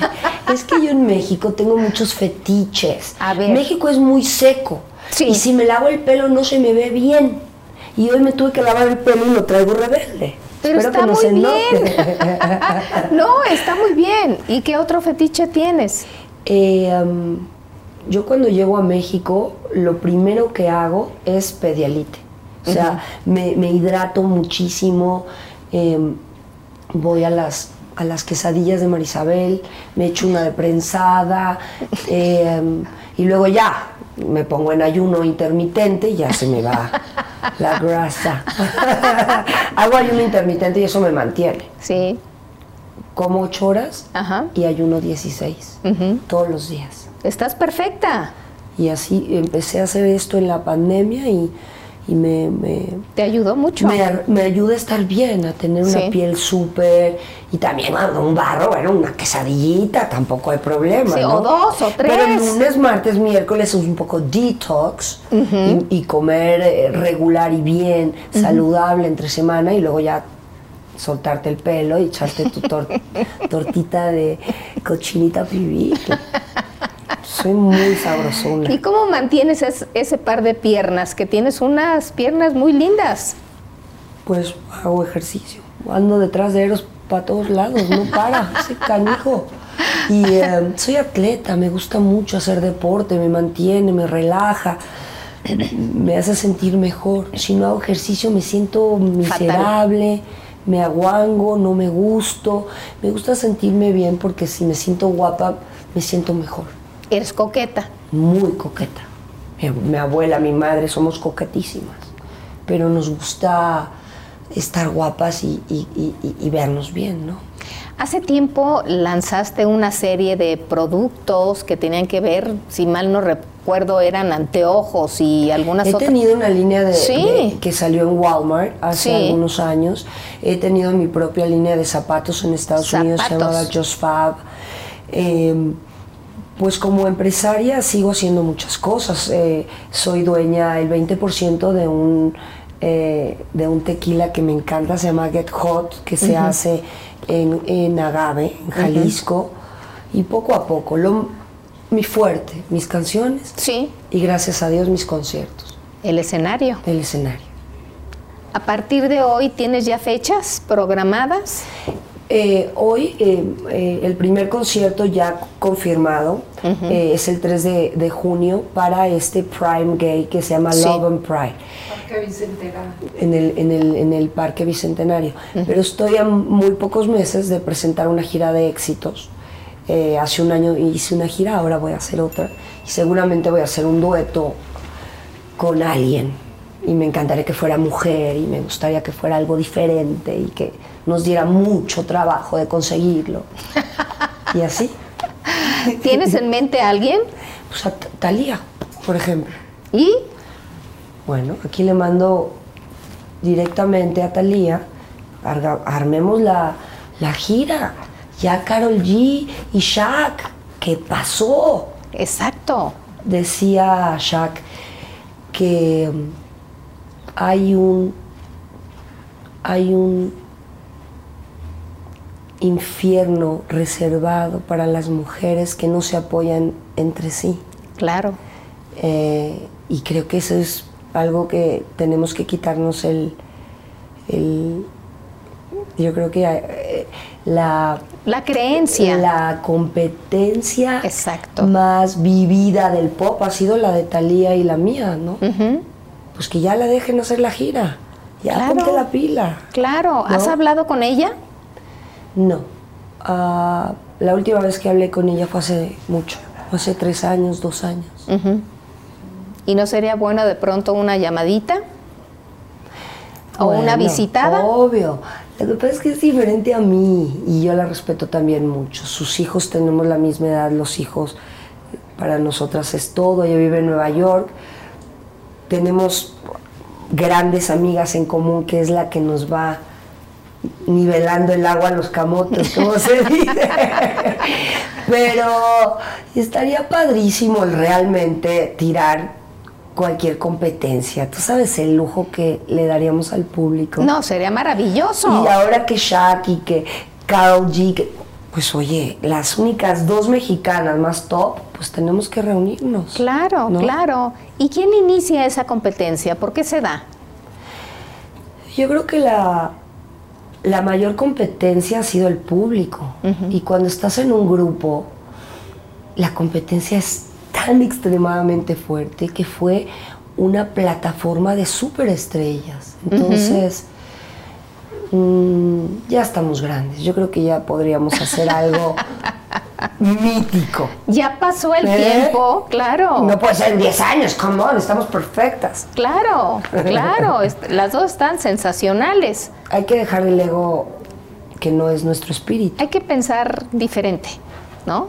Es que yo en México tengo muchos fetiches. A ver. México es muy seco. Sí. Y si me lavo el pelo no se me ve bien. Y hoy me tuve que lavar el pelo y lo traigo rebelde. Pero Espero está no muy bien. *laughs* *laughs* no, está muy bien. ¿Y qué otro fetiche tienes? Eh, um, yo cuando llego a México, lo primero que hago es pedialite. O sea, me, me hidrato muchísimo. em, voy a las, a las quesadillas de Marisabel, me echo una de prensada *laughs* em, y luego ya me pongo en ayuno intermitente y ya se me va la grasa. *laughs* Hago ayuno intermitente y eso me mantiene. Sí. Como 8 horas Ajá. y ayuno 16 todos los días. Estás perfecta. Y así empecé a hacer esto en la pandemia y, y me, me, Te ayudó mucho. me, me ayuda a estar bien, a tener una Sí. piel súper. Y también un barro, bueno, una quesadillita, tampoco hay problema. Sí, ¿no? o dos, o Pero tres. lunes, martes, miércoles es un poco detox y, y comer eh, regular y bien, saludable entre semana y luego ya soltarte el pelo y echarte tu tor- *laughs* tortita de cochinita pibil. Soy muy sabrosona. ¿Y cómo mantienes es- ese par de piernas? Que tienes unas piernas muy lindas. Pues hago ejercicio. Ando detrás de Eros para todos lados, no para, *laughs* ese canijo. Y eh, soy atleta, me gusta mucho hacer deporte, me mantiene, me relaja, me hace sentir mejor. Si no hago ejercicio me siento miserable, me aguango, no me gusto. Me gusta sentirme bien porque si me siento guapa, me siento mejor. Eres coqueta. Muy coqueta. Mi, mi abuela, mi madre, somos coquetísimas. Pero nos gusta estar guapas y, y- y- vernos bien, ¿no? Hace tiempo lanzaste una serie de productos que tenían que ver, si mal no recuerdo, eran anteojos y algunas He otras. tenido una línea de, Sí. de- que salió en Walmart hace Sí. algunos años. He tenido mi propia línea de zapatos en Estados Unidos, se llamaba Just Fab. Eh, pues como empresaria sigo haciendo muchas cosas. Eh, soy dueña el 20% de un, eh, de un tequila que me encanta, se llama Get Hot, que se hace en, en Agave, en Jalisco. Y poco a poco, lo, mi fuerte, mis canciones Sí, y gracias a Dios mis conciertos, el escenario. el escenario. A partir de hoy, ¿tienes ya fechas programadas? Eh, hoy eh, eh, el primer concierto ya confirmado eh, es el 3 de, de junio para este Prime Gay que se llama Sí. Love and Pride. En el, en, el, en el Parque Bicentenario. Pero estoy a muy pocos meses de presentar una gira de éxitos. Eh, hace un año hice una gira, ahora voy a hacer otra. Y seguramente voy a hacer un dueto con alguien. Y me encantaría que fuera mujer y me gustaría que fuera algo diferente y que nos diera mucho trabajo de conseguirlo. *laughs* Y así. ¿Tienes en mente a alguien? Pues a T- Thalía, por ejemplo. ¿Y? Bueno, aquí le mando directamente a Thalía, arga- armemos la, la gira. Ya Carol G y Shaq, ¿qué pasó? Exacto. Decía Shaq que mm, hay un hay un infierno reservado para las mujeres que no se apoyan entre sí. Claro. Eh, y creo que eso es algo que tenemos que quitarnos el, el- yo creo que eh, la, La creencia. la competencia Exacto. más vivida del pop ha sido la de Thalía y la mía, ¿no? Pues que ya la dejen hacer la gira, ya Claro. ponte la pila. Claro. ¿Has hablado con ella? No, Ah, la última vez que hablé con ella fue hace mucho, hace tres años, dos años. ¿Y no sería bueno de pronto una llamadita? ¿O una Bueno, visitada? Obvio. Lo que pasa es que es diferente a mí y yo la respeto también mucho. Sus hijos tenemos la misma edad, los hijos para nosotras es todo. Ella vive en Nueva York. Tenemos grandes amigas en común que es la que nos va nivelando el agua a los camotes, como se *laughs* dice. Pero estaría padrísimo el realmente tirar cualquier competencia. Tú sabes el lujo que le daríamos al público. No, sería maravilloso. Y ahora que Shaq y que Carol G, que- pues oye, las únicas dos mexicanas más top, pues tenemos que reunirnos. Claro, ¿no? claro. ¿Y quién inicia esa competencia? ¿Por qué se da? Yo creo que la, la mayor competencia ha sido el público. Y cuando estás en un grupo, la competencia es tan extremadamente fuerte que fue una plataforma de superestrellas. Entonces, mm, ya estamos grandes. Yo creo que ya podríamos hacer algo *laughs* mítico. Ya pasó el ¿Eh? tiempo, claro. No puede ser en 10 años, come on, estamos perfectas. Claro, claro. *laughs* Las dos están sensacionales. Hay que dejar el ego que no es nuestro espíritu. Hay que pensar diferente, ¿no?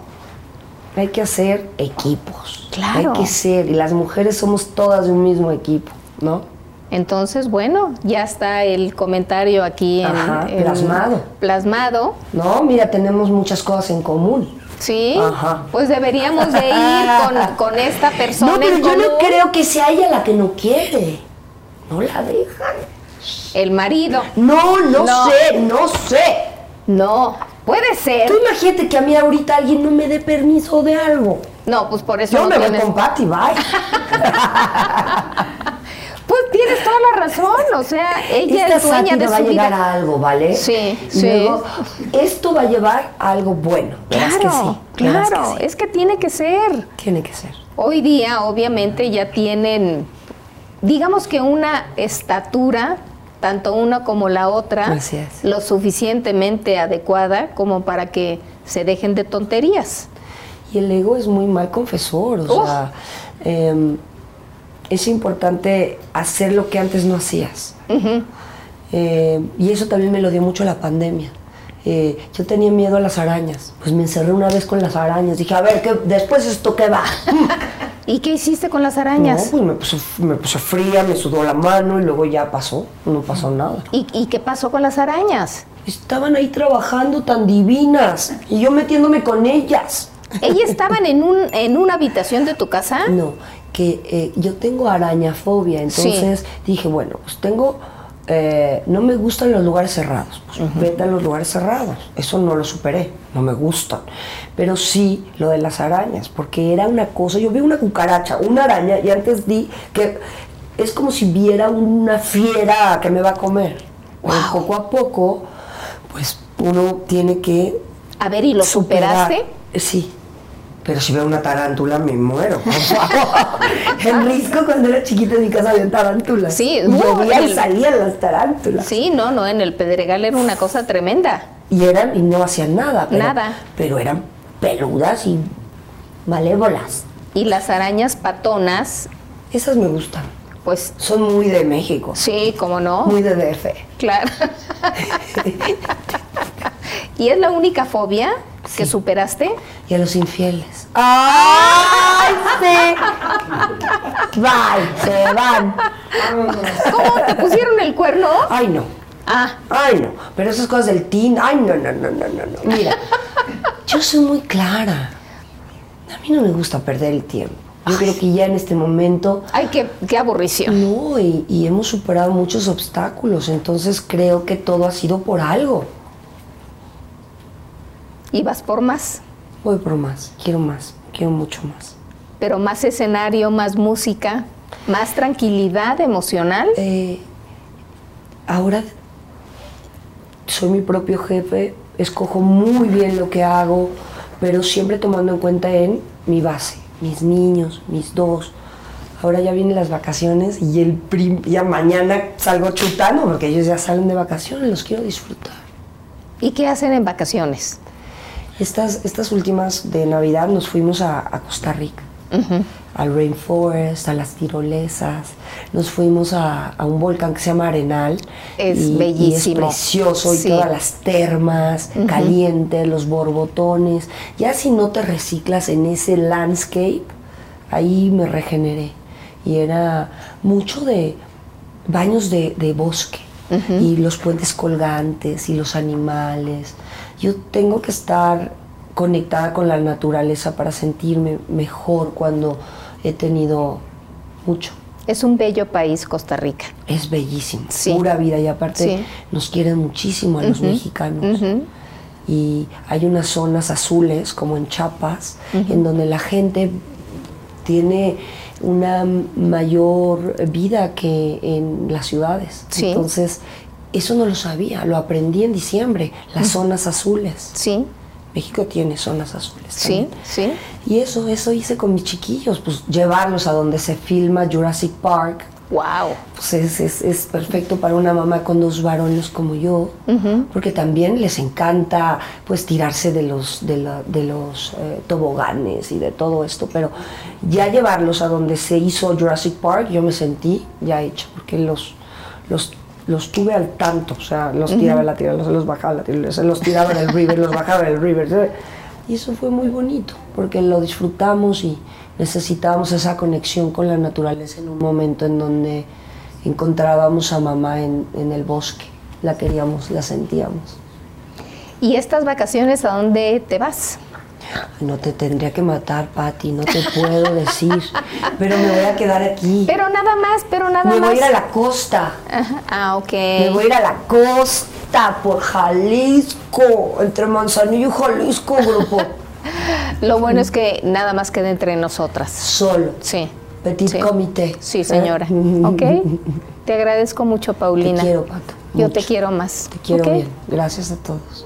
Hay que hacer equipos. Claro. Hay que ser, y las mujeres somos todas de un mismo equipo, ¿no? Entonces, bueno, ya está el comentario aquí en, Ajá, en- plasmado. Plasmado, No, mira, tenemos muchas cosas en común. sí. Ajá. Pues deberíamos de ir con, *laughs* con esta persona No, pero en yo no creo que sea ella la que no quiere. No la dejan. El marido. No, no, No. sé, no sé. No, puede ser. Tú imagínate que a mí ahorita alguien no me dé permiso de algo. No, pues por eso Yo no me voy con Patty, bye. *laughs* Tienes toda la razón, o sea, ella Esta es dueña de va a llegar vida. a algo, ¿vale? Sí, sí. Luego, esto va a llevar a algo bueno. Claro, que sí. que claro, sí. es que tiene que ser. Tiene que ser. Hoy día, obviamente, ya tienen, digamos que una estatura, tanto una como la otra, lo suficientemente adecuada como para que se dejen de tonterías. Y el ego es muy mal confesor, o Uf. sea, em, es importante hacer lo que antes no hacías. Eh, y eso también me lo dio mucho la pandemia. Eh, yo tenía miedo a las arañas, pues me encerré una vez con las arañas. Dije, a ver, ¿qué, después esto qué va? *laughs* ¿Y qué hiciste con las No, arañas? pues me puse fría, me sudó la mano y luego ya pasó, no pasó nada. ¿Y, y qué pasó con las arañas? Estaban ahí trabajando tan divinas y yo metiéndome con ellas. ¿Ellas estaban en, un, en una habitación de tu casa? No, que eh, yo tengo arañafobia, entonces dije, bueno, pues tengo, eh, no me gustan los lugares cerrados, pues vete a los lugares cerrados, eso no lo superé, no me gustan, pero sí lo de las arañas, porque era una cosa, yo vi una cucaracha, una araña, y antes di que es como si viera una fiera que me va a comer, poco a poco, pues uno tiene que A ver, ¿y lo superar. superaste? Sí. Pero si veo una tarántula me muero, por favor. *laughs* en Risco cuando era chiquita en mi casa había tarántulas. Sí, Llovían y el- salían las tarántulas. Sí, no, no, en el Pedregal era una cosa tremenda. Y eran, y no hacían nada. Pero, Nada. Pero eran peludas y malévolas. Y las arañas patonas, Esas me gustan. pues Son muy de México. sí, como no. Muy de DF. Claro. *laughs* ¿Y es la única fobia que superaste? Y a los infieles. ¡Ay, sí! Bye, se van. ¿Cómo te pusieron el cuerno? Ay, no. Ah, Ay, no, pero esas cosas del teen, ay, no, no, no, no, no, no. Mira, yo soy muy clara. A mí no me gusta perder el tiempo. Yo creo que ya en este momento, ay, qué, qué aburrición. no, y, y hemos superado muchos obstáculos, entonces creo que todo ha sido por algo. Y vas por más, Voy por más, quiero más, quiero mucho más. pero más escenario, más música, más tranquilidad emocional. Eh, ahora soy mi propio jefe, escojo muy bien lo que hago, pero siempre tomando en cuenta en mi base, mis niños, mis dos. Ahora ya vienen las vacaciones y el prim- ya mañana salgo chutando porque ellos ya salen de vacaciones, los quiero disfrutar. ¿Y qué hacen en vacaciones? Estas, estas últimas de Navidad nos fuimos a, a Costa Rica, al Rainforest, a las tirolesas. Nos fuimos a, a un volcán que se llama Arenal. Es y- bellísimo. Y es precioso, Sí. y todas las termas, calientes, los borbotones. Ya si no te reciclas en ese landscape, ahí me regeneré. Y era mucho de baños de, de bosque y los puentes colgantes y los animales. Yo tengo que estar conectada con la naturaleza para sentirme mejor cuando he tenido mucho. Es un bello país, Costa Rica. Es bellísimo, Sí. pura vida y aparte Sí. nos quieren muchísimo a los mexicanos. Y hay unas zonas azules como en Chiapas en donde la gente tiene una mayor vida que en las ciudades. Sí. Entonces, eso no lo sabía, lo aprendí en diciembre, las zonas azules. Sí. México tiene zonas azules. Sí, también. sí. Y eso, eso hice con mis chiquillos, pues llevarlos a donde se filma Jurassic Park. Wow. Pues es, es- es perfecto para una mamá con dos varones como yo, porque también les encanta pues tirarse de los, de la- de los eh, toboganes y de todo esto, pero ya llevarlos a donde se hizo Jurassic Park, yo me sentí ya hecha, porque los, los, los tuve al tanto, o sea, los tiraba la tiraba, los, los bajaba la tiraba, los tiraba del river, los bajaba del river. Y eso fue muy bonito, porque lo disfrutamos y necesitábamos esa conexión con la naturaleza en un momento en donde encontrábamos a mamá en, en el bosque. La queríamos, la sentíamos. ¿Y estas vacaciones a dónde te vas? No te tendría que matar, Patti, no te puedo decir, pero me voy a quedar aquí. Pero nada más, pero nada me más. voy a ir a la costa. Ajá. Ah, ok. Me voy a ir a la costa por Jalisco, entre Manzanillo y Jalisco, grupo. *laughs* Lo bueno es que nada más queda entre nosotras. Solo. Sí. Petit Sí. comité. Sí, señora. ¿Eh? ¿Ok? Te agradezco mucho, Paulina. Te quiero, Pato. Yo te quiero más. Te quiero bien. Gracias a todos.